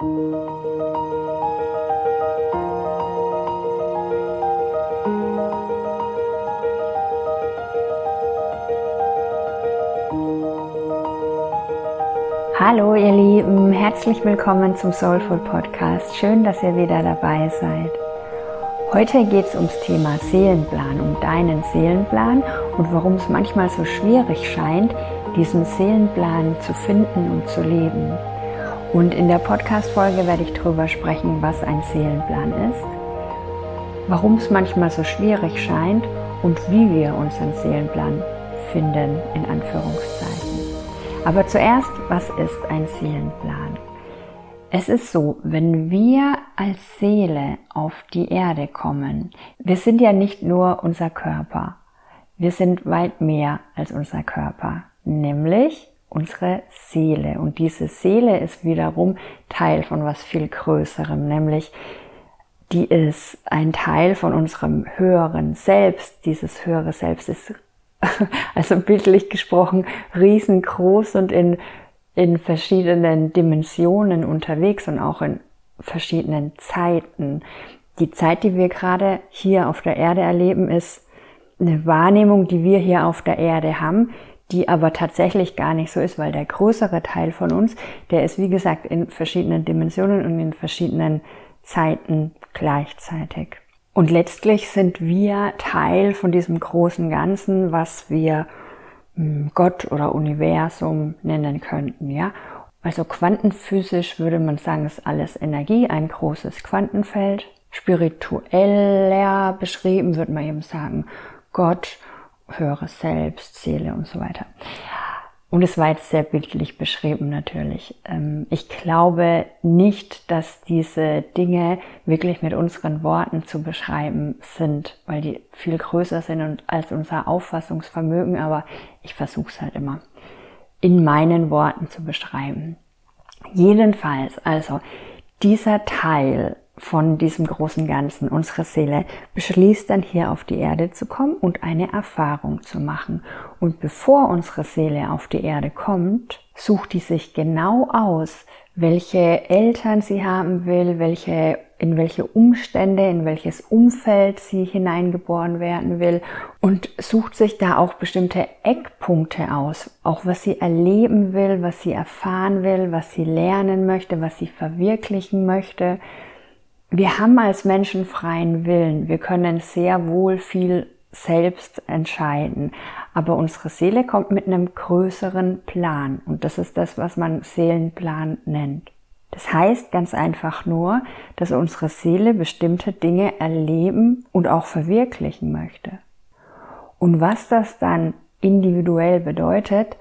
Hallo ihr Lieben, herzlich willkommen zum Soulful Podcast. Schön, dass ihr wieder dabei seid. Heute geht es ums Thema Seelenplan, um deinen Seelenplan und warum es manchmal so schwierig scheint, diesen Seelenplan zu finden und zu leben. Und in der Podcast-Folge werde ich darüber sprechen, was ein Seelenplan ist, warum es manchmal so schwierig scheint und wie wir unseren Seelenplan finden, in Anführungszeichen. Aber zuerst, was ist ein Seelenplan? Es ist so, wenn wir als Seele auf die Erde kommen, wir sind ja nicht nur unser Körper, wir sind weit mehr als unser Körper, nämlich unsere Seele. Und diese Seele ist wiederum Teil von was viel Größerem, nämlich die ist ein Teil von unserem höheren Selbst. Dieses höhere Selbst ist, also bildlich gesprochen, riesengroß und in, in verschiedenen Dimensionen unterwegs und auch in verschiedenen Zeiten. Die Zeit, die wir gerade hier auf der Erde erleben, ist eine Wahrnehmung, die wir hier auf der Erde haben, die aber tatsächlich gar nicht so ist, weil der größere Teil von uns, der ist wie gesagt in verschiedenen Dimensionen und in verschiedenen Zeiten gleichzeitig. Und letztlich sind wir Teil von diesem großen Ganzen, was wir hm, Gott oder Universum nennen könnten, ja. Also quantenphysisch würde man sagen, ist alles Energie, ein großes Quantenfeld. Spiritueller beschrieben würde man eben sagen, Gott höheres Selbst, Seele und so weiter. Und es war jetzt sehr bildlich beschrieben natürlich. Ähm, ich glaube nicht, dass diese Dinge wirklich mit unseren Worten zu beschreiben sind, weil die viel größer sind als unser Auffassungsvermögen, aber ich versuche es halt immer in meinen Worten zu beschreiben. Jedenfalls, also dieser Teil von diesem großen Ganzen. Unsere Seele beschließt dann hier auf die Erde zu kommen und eine Erfahrung zu machen. Und bevor unsere Seele auf die Erde kommt, sucht die sich genau aus, welche Eltern sie haben will, welche, in welche Umstände, in welches Umfeld sie hineingeboren werden will und sucht sich da auch bestimmte Eckpunkte aus, auch was sie erleben will, was sie erfahren will, was sie lernen möchte, was sie verwirklichen möchte wir haben als Menschen freien Willen. Wir können sehr wohl viel selbst entscheiden. Aber unsere Seele kommt mit einem größeren Plan. Und das ist das, was man Seelenplan nennt. Das heißt ganz einfach nur, dass unsere Seele bestimmte Dinge erleben und auch verwirklichen möchte. Und was das dann individuell bedeutet,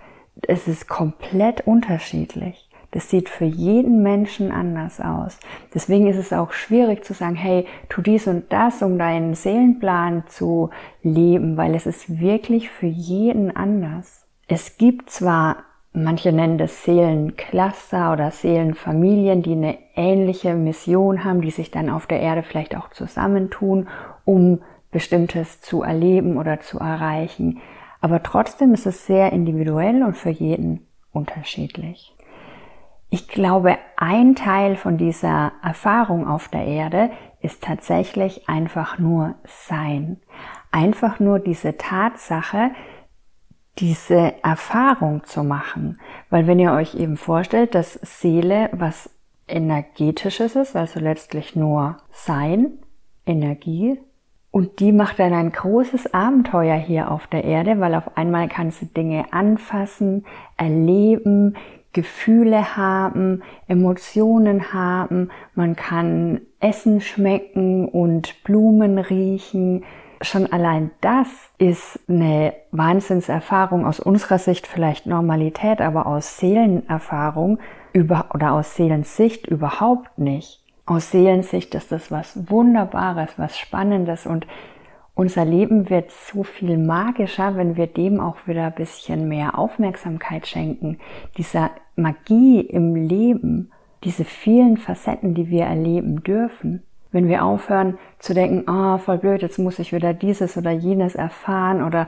es ist komplett unterschiedlich. Das sieht für jeden Menschen anders aus. Deswegen ist es auch schwierig zu sagen, hey, tu dies und das, um deinen Seelenplan zu leben, weil es ist wirklich für jeden anders. Es gibt zwar, manche nennen das Seelencluster oder Seelenfamilien, die eine ähnliche Mission haben, die sich dann auf der Erde vielleicht auch zusammentun, um bestimmtes zu erleben oder zu erreichen. Aber trotzdem ist es sehr individuell und für jeden unterschiedlich. Ich glaube, ein Teil von dieser Erfahrung auf der Erde ist tatsächlich einfach nur Sein. Einfach nur diese Tatsache, diese Erfahrung zu machen. Weil wenn ihr euch eben vorstellt, dass Seele was energetisches ist, also letztlich nur Sein, Energie, und die macht dann ein großes Abenteuer hier auf der Erde, weil auf einmal kannst du Dinge anfassen, erleben, Gefühle haben, Emotionen haben, man kann Essen schmecken und Blumen riechen. Schon allein das ist eine Wahnsinnserfahrung aus unserer Sicht vielleicht Normalität, aber aus Seelenerfahrung über, oder aus Seelensicht überhaupt nicht. Aus Seelensicht ist das was Wunderbares, was Spannendes und unser Leben wird so viel magischer, wenn wir dem auch wieder ein bisschen mehr Aufmerksamkeit schenken. Dieser Magie im Leben, diese vielen Facetten, die wir erleben dürfen. Wenn wir aufhören zu denken, oh, voll blöd, jetzt muss ich wieder dieses oder jenes erfahren oder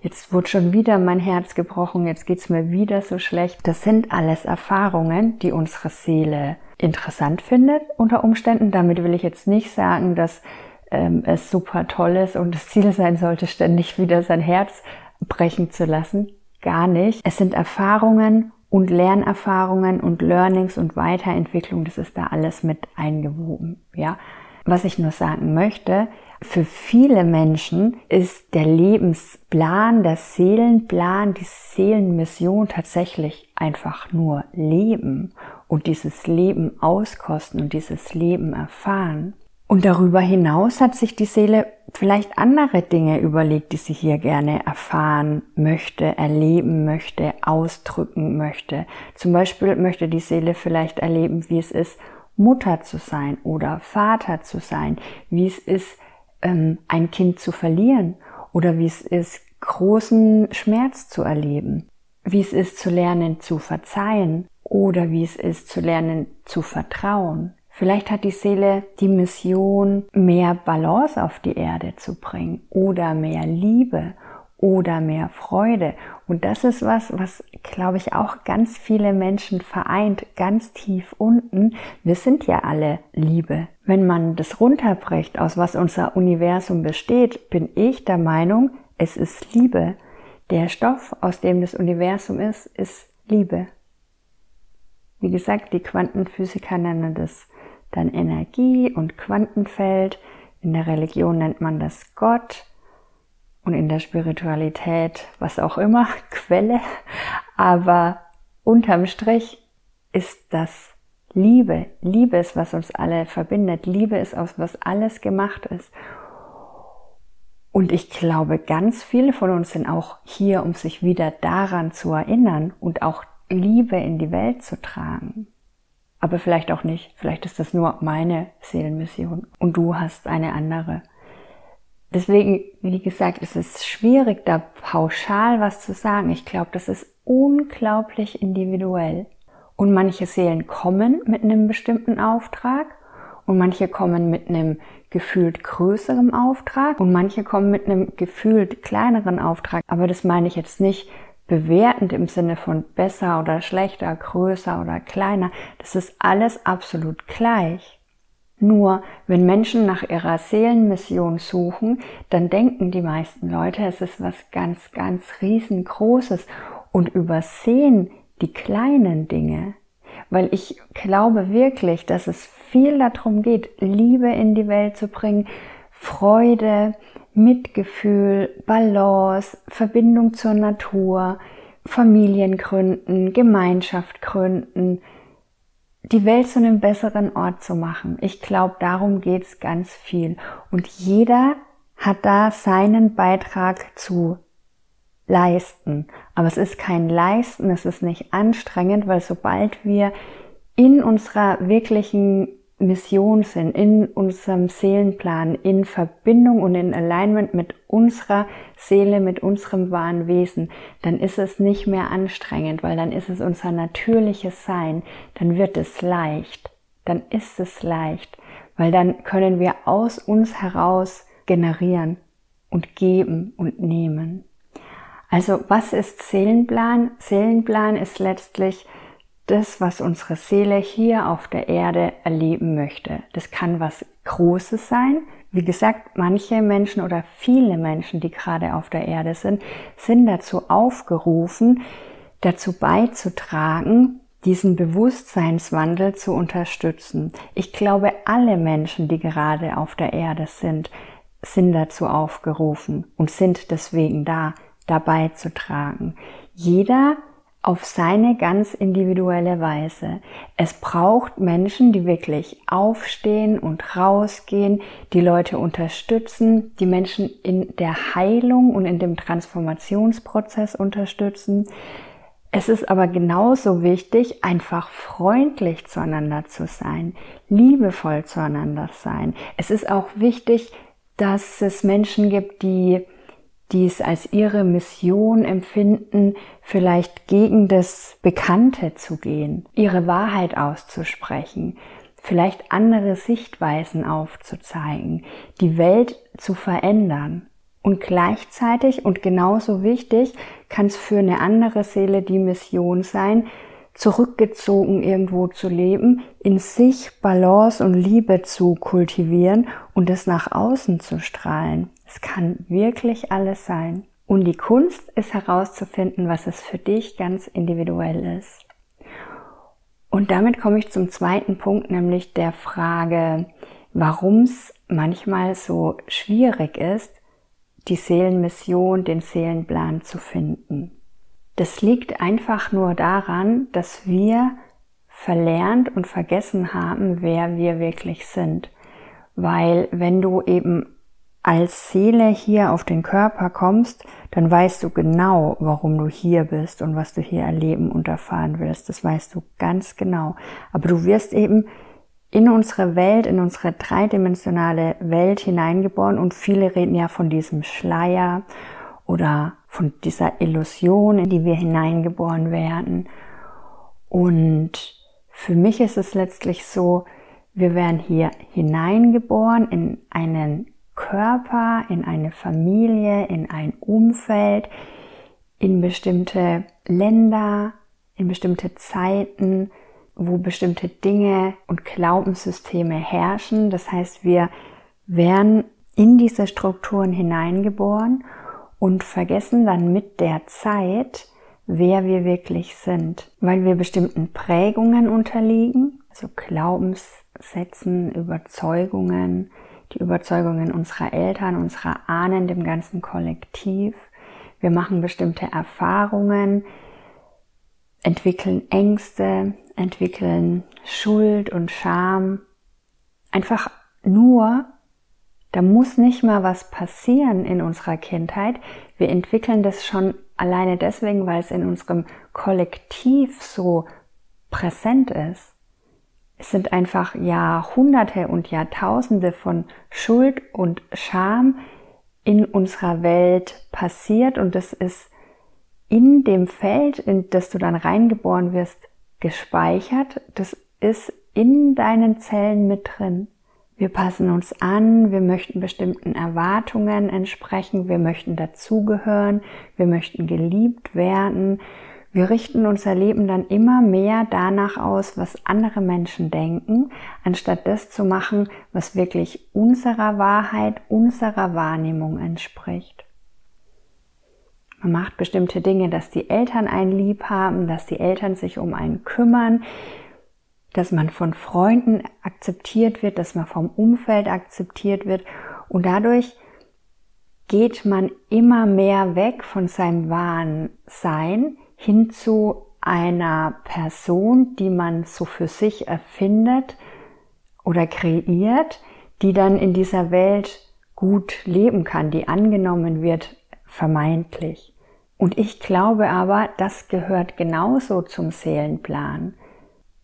jetzt wurde schon wieder mein Herz gebrochen, jetzt geht's mir wieder so schlecht. Das sind alles Erfahrungen, die unsere Seele interessant findet unter Umständen. Damit will ich jetzt nicht sagen, dass ähm, es super toll ist und das Ziel sein sollte, ständig wieder sein Herz brechen zu lassen. Gar nicht. Es sind Erfahrungen und Lernerfahrungen und Learnings und Weiterentwicklung. Das ist da alles mit eingewoben. Ja. Was ich nur sagen möchte, für viele Menschen ist der Lebensplan, der Seelenplan, die Seelenmission tatsächlich einfach nur Leben und dieses Leben auskosten und dieses Leben erfahren. Und darüber hinaus hat sich die Seele vielleicht andere Dinge überlegt, die sie hier gerne erfahren möchte, erleben möchte, ausdrücken möchte. Zum Beispiel möchte die Seele vielleicht erleben, wie es ist, Mutter zu sein oder Vater zu sein, wie es ist, ähm, ein Kind zu verlieren oder wie es ist, großen Schmerz zu erleben, wie es ist zu lernen zu verzeihen oder wie es ist zu lernen zu vertrauen. Vielleicht hat die Seele die Mission, mehr Balance auf die Erde zu bringen oder mehr Liebe oder mehr Freude. Und das ist was, was, glaube ich, auch ganz viele Menschen vereint, ganz tief unten. Wir sind ja alle Liebe. Wenn man das runterbricht, aus was unser Universum besteht, bin ich der Meinung, es ist Liebe. Der Stoff, aus dem das Universum ist, ist Liebe. Wie gesagt, die Quantenphysiker nennen das dann Energie und Quantenfeld. In der Religion nennt man das Gott und in der Spiritualität was auch immer, Quelle. Aber unterm Strich ist das Liebe. Liebe ist, was uns alle verbindet. Liebe ist, aus was alles gemacht ist. Und ich glaube, ganz viele von uns sind auch hier, um sich wieder daran zu erinnern und auch Liebe in die Welt zu tragen aber vielleicht auch nicht. Vielleicht ist das nur meine Seelenmission und du hast eine andere. Deswegen, wie gesagt, es ist schwierig, da pauschal was zu sagen. Ich glaube, das ist unglaublich individuell. Und manche Seelen kommen mit einem bestimmten Auftrag und manche kommen mit einem gefühlt größeren Auftrag und manche kommen mit einem gefühlt kleineren Auftrag. Aber das meine ich jetzt nicht bewertend im Sinne von besser oder schlechter, größer oder kleiner, das ist alles absolut gleich. Nur wenn Menschen nach ihrer Seelenmission suchen, dann denken die meisten Leute, es ist was ganz, ganz riesengroßes und übersehen die kleinen Dinge. Weil ich glaube wirklich, dass es viel darum geht, Liebe in die Welt zu bringen, Freude, Mitgefühl, Balance, Verbindung zur Natur, Familien gründen, Gemeinschaft gründen, die Welt zu einem besseren Ort zu machen. Ich glaube, darum geht's ganz viel. Und jeder hat da seinen Beitrag zu leisten. Aber es ist kein Leisten, es ist nicht anstrengend, weil sobald wir in unserer wirklichen Mission sind, in unserem Seelenplan, in Verbindung und in Alignment mit unserer Seele, mit unserem wahren Wesen, dann ist es nicht mehr anstrengend, weil dann ist es unser natürliches Sein, dann wird es leicht, dann ist es leicht, weil dann können wir aus uns heraus generieren und geben und nehmen. Also was ist Seelenplan? Seelenplan ist letztlich das, was unsere Seele hier auf der Erde erleben möchte. Das kann was Großes sein. Wie gesagt, manche Menschen oder viele Menschen, die gerade auf der Erde sind, sind dazu aufgerufen, dazu beizutragen, diesen Bewusstseinswandel zu unterstützen. Ich glaube, alle Menschen, die gerade auf der Erde sind, sind dazu aufgerufen und sind deswegen da, dabei zu tragen. Jeder auf seine ganz individuelle Weise. Es braucht Menschen, die wirklich aufstehen und rausgehen, die Leute unterstützen, die Menschen in der Heilung und in dem Transformationsprozess unterstützen. Es ist aber genauso wichtig, einfach freundlich zueinander zu sein, liebevoll zueinander sein. Es ist auch wichtig, dass es Menschen gibt, die die es als ihre Mission empfinden, vielleicht gegen das Bekannte zu gehen, ihre Wahrheit auszusprechen, vielleicht andere Sichtweisen aufzuzeigen, die Welt zu verändern. Und gleichzeitig und genauso wichtig kann es für eine andere Seele die Mission sein, zurückgezogen irgendwo zu leben, in sich Balance und Liebe zu kultivieren und es nach außen zu strahlen. Es kann wirklich alles sein. Und die Kunst ist herauszufinden, was es für dich ganz individuell ist. Und damit komme ich zum zweiten Punkt, nämlich der Frage, warum es manchmal so schwierig ist, die Seelenmission, den Seelenplan zu finden. Das liegt einfach nur daran, dass wir verlernt und vergessen haben, wer wir wirklich sind. Weil wenn du eben als Seele hier auf den Körper kommst, dann weißt du genau, warum du hier bist und was du hier erleben und erfahren willst. Das weißt du ganz genau. Aber du wirst eben in unsere Welt, in unsere dreidimensionale Welt hineingeboren und viele reden ja von diesem Schleier oder von dieser Illusion, in die wir hineingeboren werden. Und für mich ist es letztlich so, wir werden hier hineingeboren in einen Körper, in eine Familie, in ein Umfeld, in bestimmte Länder, in bestimmte Zeiten, wo bestimmte Dinge und Glaubenssysteme herrschen. Das heißt, wir werden in diese Strukturen hineingeboren und vergessen dann mit der Zeit, wer wir wirklich sind, weil wir bestimmten Prägungen unterliegen, also Glaubenssätzen, Überzeugungen, die Überzeugungen unserer Eltern, unserer Ahnen, dem ganzen Kollektiv. Wir machen bestimmte Erfahrungen, entwickeln Ängste, entwickeln Schuld und Scham. Einfach nur, da muss nicht mal was passieren in unserer Kindheit. Wir entwickeln das schon alleine deswegen, weil es in unserem Kollektiv so präsent ist. Es sind einfach Jahrhunderte und Jahrtausende von Schuld und Scham in unserer Welt passiert und das ist in dem Feld, in das du dann reingeboren wirst, gespeichert. Das ist in deinen Zellen mit drin. Wir passen uns an, wir möchten bestimmten Erwartungen entsprechen, wir möchten dazugehören, wir möchten geliebt werden, wir richten unser Leben dann immer mehr danach aus, was andere Menschen denken, anstatt das zu machen, was wirklich unserer Wahrheit, unserer Wahrnehmung entspricht. Man macht bestimmte Dinge, dass die Eltern einen lieb haben, dass die Eltern sich um einen kümmern, dass man von Freunden akzeptiert wird, dass man vom Umfeld akzeptiert wird und dadurch geht man immer mehr weg von seinem wahren Sein hin zu einer Person, die man so für sich erfindet oder kreiert, die dann in dieser Welt gut leben kann, die angenommen wird, vermeintlich. Und ich glaube aber, das gehört genauso zum Seelenplan.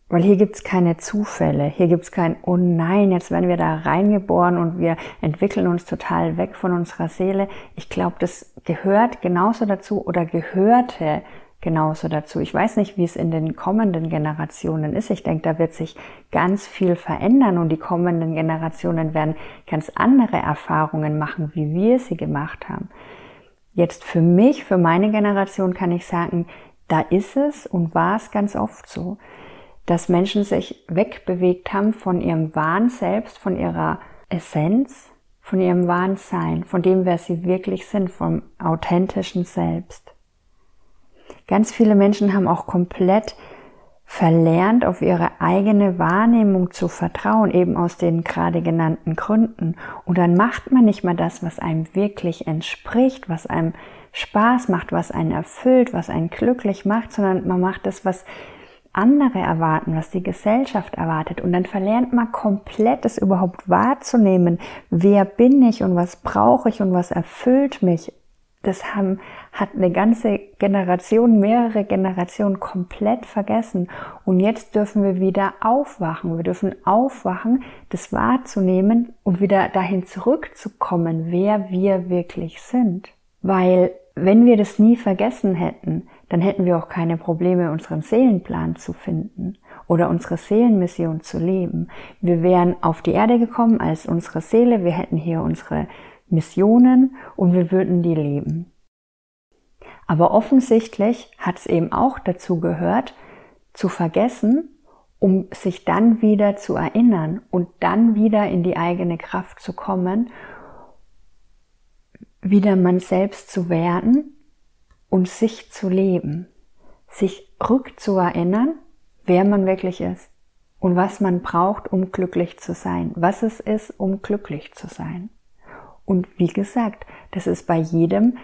Weil hier gibt's keine Zufälle, hier gibt's kein, oh nein, jetzt werden wir da reingeboren und wir entwickeln uns total weg von unserer Seele. Ich glaube, das gehört genauso dazu oder gehörte genauso dazu. Ich weiß nicht, wie es in den kommenden Generationen ist. Ich denke, da wird sich ganz viel verändern und die kommenden Generationen werden ganz andere Erfahrungen machen, wie wir sie gemacht haben. Jetzt für mich, für meine Generation kann ich sagen, da ist es und war es ganz oft so, dass Menschen sich wegbewegt haben von ihrem wahren Selbst, von ihrer Essenz, von ihrem wahren Sein, von dem, wer sie wirklich sind, vom authentischen Selbst. Ganz viele Menschen haben auch komplett verlernt, auf ihre eigene Wahrnehmung zu vertrauen, eben aus den gerade genannten Gründen. Und dann macht man nicht mal das, was einem wirklich entspricht, was einem Spaß macht, was einen erfüllt, was einen glücklich macht, sondern man macht das, was andere erwarten, was die Gesellschaft erwartet. Und dann verlernt man komplett es überhaupt wahrzunehmen, wer bin ich und was brauche ich und was erfüllt mich das haben, hat eine ganze Generation, mehrere Generationen komplett vergessen. Und jetzt dürfen wir wieder aufwachen. Wir dürfen aufwachen, das wahrzunehmen und wieder dahin zurückzukommen, wer wir wirklich sind. Weil wenn wir das nie vergessen hätten, dann hätten wir auch keine Probleme, unseren Seelenplan zu finden oder unsere Seelenmission zu leben. Wir wären auf die Erde gekommen als unsere Seele, wir hätten hier unsere Missionen und wir würden die leben. Aber offensichtlich hat es eben auch dazu gehört, zu vergessen, um sich dann wieder zu erinnern und dann wieder in die eigene Kraft zu kommen, wieder man selbst zu werden und sich zu leben, sich rückzuerinnern, wer man wirklich ist und was man braucht, um glücklich zu sein, was es ist, um glücklich zu sein. Und wie gesagt, das ist bei jedem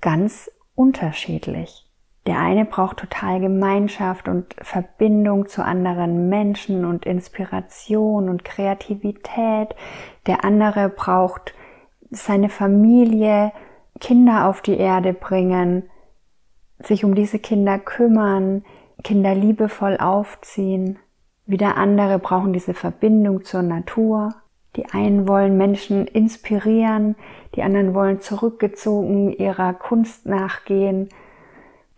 ganz unterschiedlich. Der eine braucht total Gemeinschaft und Verbindung zu anderen Menschen und Inspiration und Kreativität. Der andere braucht seine Familie, Kinder auf die Erde bringen, sich um diese Kinder kümmern, Kinder liebevoll aufziehen. Wieder andere brauchen diese Verbindung zur Natur. Die einen wollen Menschen inspirieren, die anderen wollen zurückgezogen ihrer Kunst nachgehen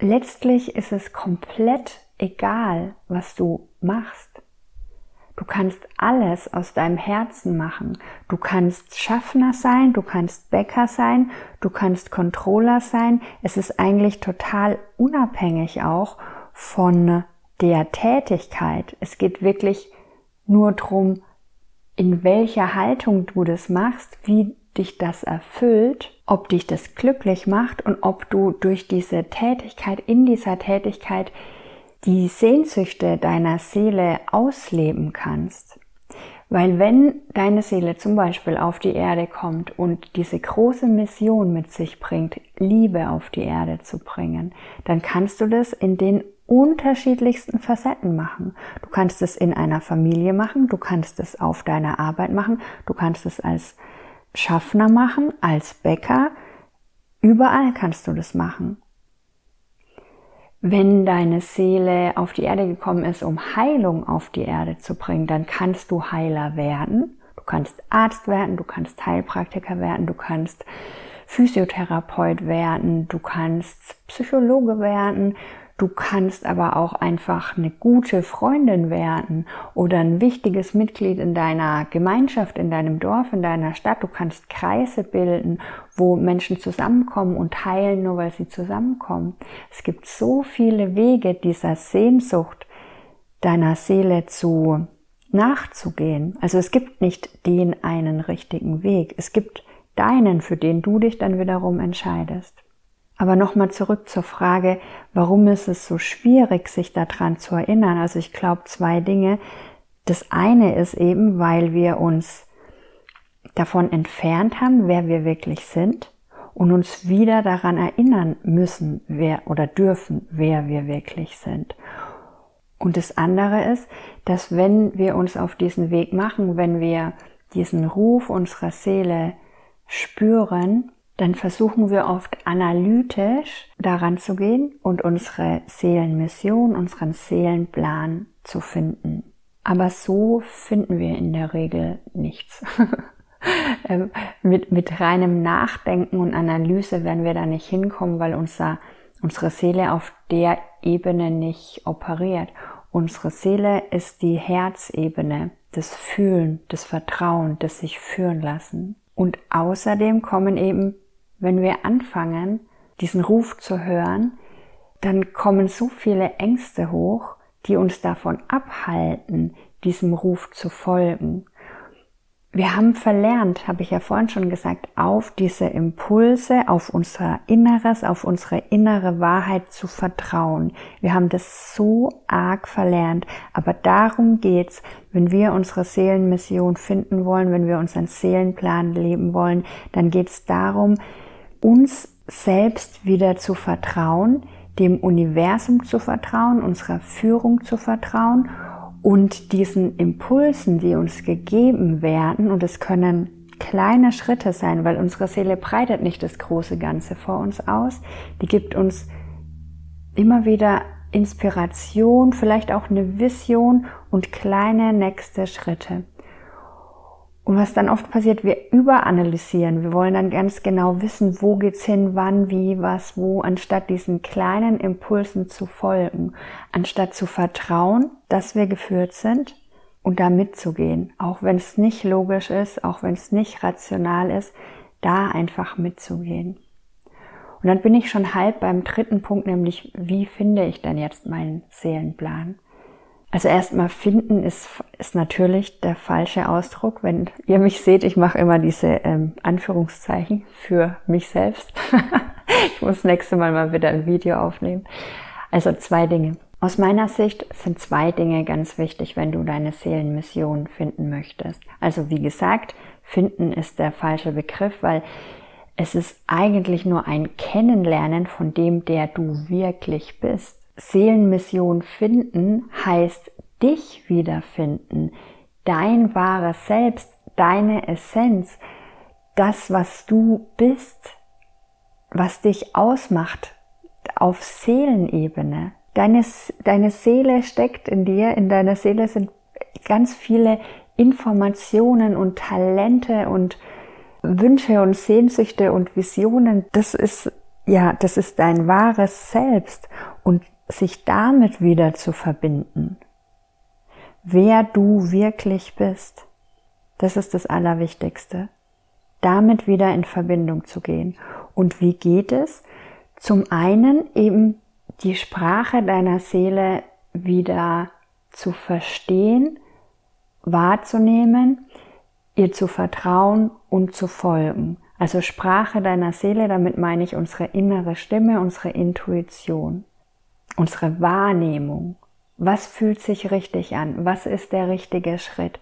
letztlich ist es komplett egal, was du machst. Du kannst alles aus deinem Herzen machen. Du kannst Schaffner sein, du kannst Bäcker sein, du kannst Controller sein. Es ist eigentlich total unabhängig auch von der Tätigkeit. Es geht wirklich nur darum, in welcher Haltung du das machst, wie dich das erfüllt, ob dich das glücklich macht und ob du durch diese Tätigkeit, in dieser Tätigkeit die Sehnsüchte deiner Seele ausleben kannst. Weil wenn deine Seele zum Beispiel auf die Erde kommt und diese große Mission mit sich bringt, Liebe auf die Erde zu bringen, dann kannst du das in den unterschiedlichsten Facetten machen. Du kannst es in einer Familie machen, du kannst es auf deiner Arbeit machen, du kannst es als Schaffner machen, als Bäcker. Überall kannst du das machen. Wenn deine Seele auf die Erde gekommen ist, um Heilung auf die Erde zu bringen, dann kannst du Heiler werden. Du kannst Arzt werden, du kannst Heilpraktiker werden, du kannst Physiotherapeut werden, du kannst Psychologe werden, Du kannst aber auch einfach eine gute Freundin werden oder ein wichtiges Mitglied in deiner Gemeinschaft, in deinem Dorf, in deiner Stadt. Du kannst Kreise bilden, wo Menschen zusammenkommen und heilen, nur weil sie zusammenkommen. Es gibt so viele Wege dieser Sehnsucht deiner Seele zu nachzugehen. Also es gibt nicht den einen richtigen Weg. Es gibt deinen, für den du dich dann wiederum entscheidest. Aber nochmal zurück zur Frage, warum ist es so schwierig, sich daran zu erinnern? Also ich glaube zwei Dinge. Das eine ist eben, weil wir uns davon entfernt haben, wer wir wirklich sind und uns wieder daran erinnern müssen, wer oder dürfen, wer wir wirklich sind. Und das andere ist, dass wenn wir uns auf diesen Weg machen, wenn wir diesen Ruf unserer Seele spüren, dann versuchen wir oft analytisch daran zu gehen und unsere Seelenmission, unseren Seelenplan zu finden. Aber so finden wir in der Regel nichts. Ähm, mit, mit reinem Nachdenken und Analyse werden wir da nicht hinkommen, weil unser, unsere Seele auf der Ebene nicht operiert. Unsere Seele ist die Herzebene, das Fühlen, das Vertrauen, das sich führen lassen. Und außerdem kommen eben wenn wir anfangen, diesen Ruf zu hören, dann kommen so viele Ängste hoch, die uns davon abhalten, diesem Ruf zu folgen. Wir haben verlernt, habe ich ja vorhin schon gesagt, auf diese Impulse, auf unser Inneres, auf unsere innere Wahrheit zu vertrauen. Wir haben das so arg verlernt. Aber darum geht's, wenn wir unsere Seelenmission finden wollen, wenn wir unseren Seelenplan leben wollen, dann geht's darum, uns selbst wieder zu vertrauen, dem Universum zu vertrauen, unserer Führung zu vertrauen und diesen Impulsen, die uns gegeben werden, und es können kleine Schritte sein, weil unsere Seele breitet nicht das große Ganze vor uns aus, die gibt uns immer wieder Inspiration, vielleicht auch eine Vision und kleine nächste Schritte. Und was dann oft passiert, wir überanalysieren. Wir wollen dann ganz genau wissen, wo geht's hin, wann, wie, was, wo, anstatt diesen kleinen Impulsen zu folgen, anstatt zu vertrauen, dass wir geführt sind und da mitzugehen, auch wenn es nicht logisch ist, auch wenn es nicht rational ist, da einfach mitzugehen. Und dann bin ich schon halb beim dritten Punkt, nämlich wie finde ich denn jetzt meinen Seelenplan? Also erstmal finden ist, ist natürlich der falsche Ausdruck. Wenn ihr mich seht, ich mache immer diese ähm, Anführungszeichen für mich selbst. ich muss nächste Mal mal wieder ein Video aufnehmen. Also zwei Dinge. Aus meiner Sicht sind zwei Dinge ganz wichtig, wenn du deine Seelenmission finden möchtest. Also wie gesagt, finden ist der falsche Begriff, weil es ist eigentlich nur ein Kennenlernen von dem, der du wirklich bist. Seelenmission finden heißt dich wiederfinden, dein wahres Selbst, deine Essenz, das, was du bist, was dich ausmacht auf Seelenebene. Deine, deine Seele steckt in dir, in deiner Seele sind ganz viele Informationen und Talente und Wünsche und Sehnsüchte und Visionen. Das ist, ja, das ist dein wahres Selbst und sich damit wieder zu verbinden. Wer du wirklich bist. Das ist das Allerwichtigste. Damit wieder in Verbindung zu gehen. Und wie geht es? Zum einen eben die Sprache deiner Seele wieder zu verstehen, wahrzunehmen, ihr zu vertrauen und zu folgen. Also Sprache deiner Seele, damit meine ich unsere innere Stimme, unsere Intuition, unsere Wahrnehmung. Was fühlt sich richtig an? Was ist der richtige Schritt?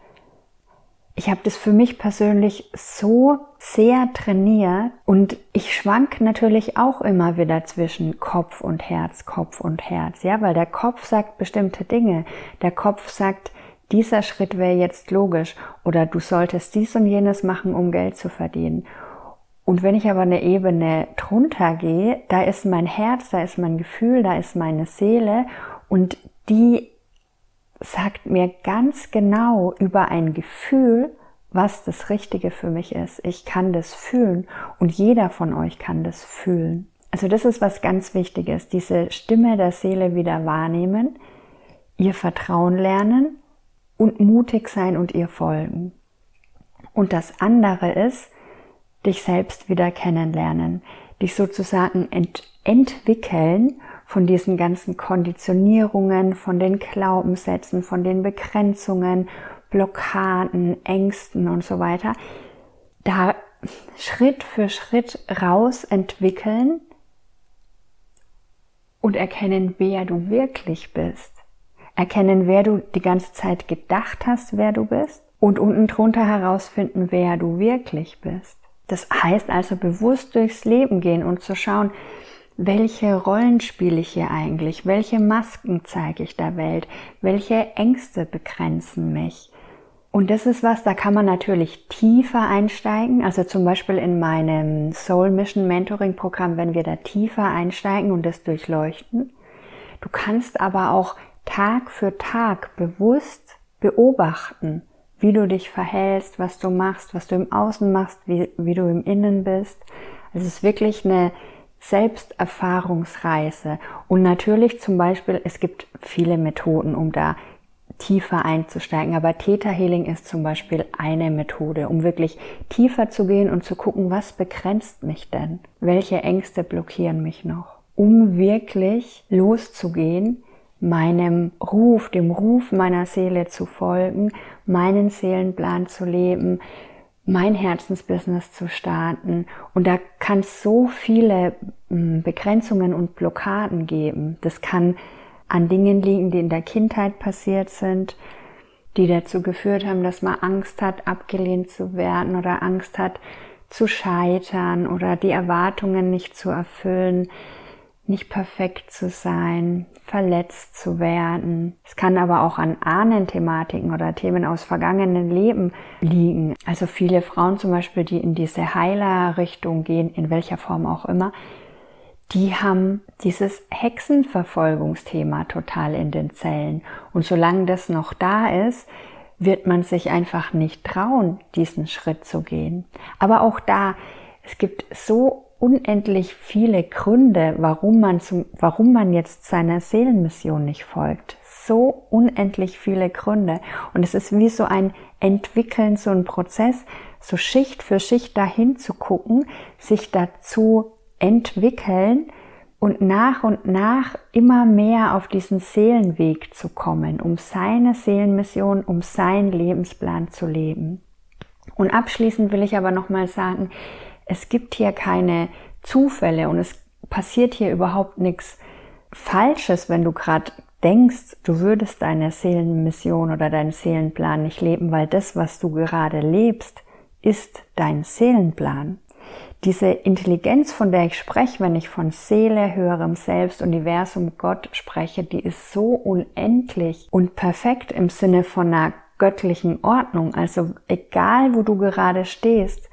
ich habe das für mich persönlich so sehr trainiert und ich schwank natürlich auch immer wieder zwischen Kopf und Herz, Kopf und Herz, ja, weil der Kopf sagt bestimmte Dinge. Der Kopf sagt, dieser Schritt wäre jetzt logisch oder du solltest dies und jenes machen, um Geld zu verdienen. Und wenn ich aber eine Ebene drunter gehe, da ist mein Herz, da ist mein Gefühl, da ist meine Seele und die sagt mir ganz genau über ein Gefühl, was das Richtige für mich ist. Ich kann das fühlen und jeder von euch kann das fühlen. Also das ist was ganz Wichtiges, diese Stimme der Seele wieder wahrnehmen, ihr Vertrauen lernen und mutig sein und ihr folgen. Und das andere ist, dich selbst wieder kennenlernen, dich sozusagen ent entwickeln von diesen ganzen Konditionierungen, von den Glaubenssätzen, von den Begrenzungen, Blockaden, Ängsten und so weiter, da Schritt für Schritt raus entwickeln und erkennen, wer du wirklich bist. Erkennen, wer du die ganze Zeit gedacht hast, wer du bist und unten drunter herausfinden, wer du wirklich bist. Das heißt also bewusst durchs Leben gehen und zu schauen, welche Rollen spiele ich hier eigentlich? Welche Masken zeige ich der Welt? Welche Ängste begrenzen mich? Und das ist was, da kann man natürlich tiefer einsteigen. Also zum Beispiel in meinem Soul Mission Mentoring Programm, wenn wir da tiefer einsteigen und das durchleuchten. Du kannst aber auch Tag für Tag bewusst beobachten, wie du dich verhältst, was du machst, was du im Außen machst, wie, wie du im Innen bist. Also es ist wirklich eine Selbsterfahrungsreise. Und natürlich zum Beispiel, es gibt viele Methoden, um da tiefer einzusteigen. Aber Theta Healing ist zum Beispiel eine Methode, um wirklich tiefer zu gehen und zu gucken, was begrenzt mich denn? Welche Ängste blockieren mich noch? Um wirklich loszugehen, meinem Ruf, dem Ruf meiner Seele zu folgen, meinen Seelenplan zu leben, mein Herzensbusiness zu starten. Und da kann es so viele hm, Begrenzungen und Blockaden geben. Das kann an Dingen liegen, die in der Kindheit passiert sind, die dazu geführt haben, dass man Angst hat, abgelehnt zu werden oder Angst hat, zu scheitern oder die Erwartungen nicht zu erfüllen, nicht perfekt zu sein, verletzt zu werden. Es kann aber auch an Ahnenthematiken oder Themen aus vergangenen Leben liegen. Also viele Frauen zum Beispiel, die in diese Heilerrichtung gehen, in welcher Form auch immer, die haben dieses Hexenverfolgungsthema total in den Zellen. Und solange das noch da ist, wird man sich einfach nicht trauen, diesen Schritt zu gehen. Aber auch da, es gibt so unendlich viele Gründe, warum man zum, warum man jetzt seiner Seelenmission nicht folgt. So unendlich viele Gründe. Und es ist wie so ein Entwickeln, so ein Prozess, so Schicht für Schicht dahin zu gucken, sich dazu entwickeln und nach und nach immer mehr auf diesen Seelenweg zu kommen, um seine Seelenmission, um seinen Lebensplan zu leben. Und abschließend will ich aber nochmal sagen, es gibt hier keine Zufälle und es passiert hier überhaupt nichts Falsches, wenn du gerade denkst, du würdest deine Seelenmission oder deinen Seelenplan nicht leben, weil das, was du gerade lebst, ist dein Seelenplan. Diese Intelligenz, von der ich spreche, wenn ich von Seele, höherem Selbst, Universum, Gott spreche, die ist so unendlich und perfekt im Sinne von einer göttlichen Ordnung. Also egal, wo du gerade stehst,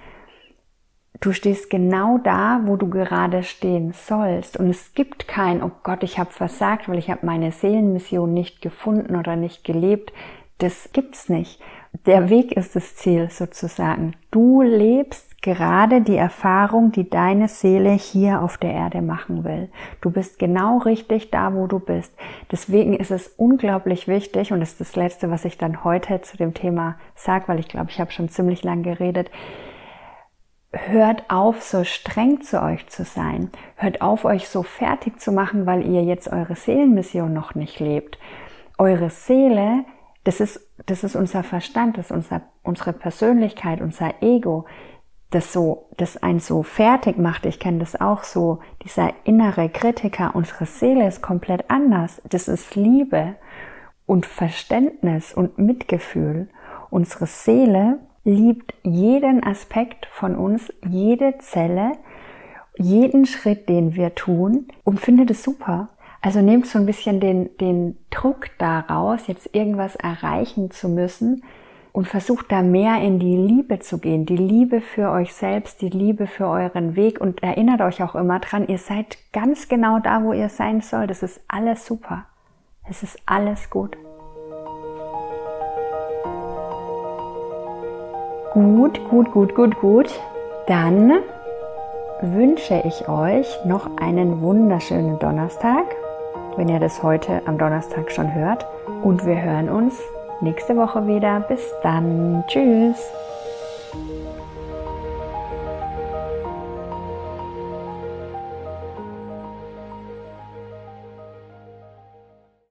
du stehst genau da, wo du gerade stehen sollst. Und es gibt kein, oh Gott, ich habe versagt, weil ich habe meine Seelenmission nicht gefunden oder nicht gelebt. Das gibt's nicht. Der Weg ist das Ziel sozusagen. Du lebst gerade die Erfahrung, die deine Seele hier auf der Erde machen will. Du bist genau richtig da, wo du bist. Deswegen ist es unglaublich wichtig, und das ist das Letzte, was ich dann heute zu dem Thema sage, weil ich glaube, ich habe schon ziemlich lang geredet. Hört auf, so streng zu euch zu sein. Hört auf, euch so fertig zu machen, weil ihr jetzt eure Seelenmission noch nicht lebt. Eure Seele, das ist, das ist unser Verstand, das ist unser, unsere Persönlichkeit, unser Ego das so, das einen so fertig macht. Ich kenne das auch so. Dieser innere Kritiker, unsere Seele ist komplett anders. Das ist Liebe und Verständnis und Mitgefühl. Unsere Seele liebt jeden Aspekt von uns, jede Zelle, jeden Schritt, den wir tun und findet es super. Also nehmt so ein bisschen den, den Druck daraus, jetzt irgendwas erreichen zu müssen, und versucht da mehr in die Liebe zu gehen, die Liebe für euch selbst, die Liebe für euren Weg und erinnert euch auch immer dran, ihr seid ganz genau da, wo ihr sein sollt. Es ist alles super. Es ist alles gut. Gut, gut, gut, gut, gut. Dann wünsche ich euch noch einen wunderschönen Donnerstag, wenn ihr das heute am Donnerstag schon hört. Und wir hören uns nächste Woche wieder. Bis dann. Tschüss.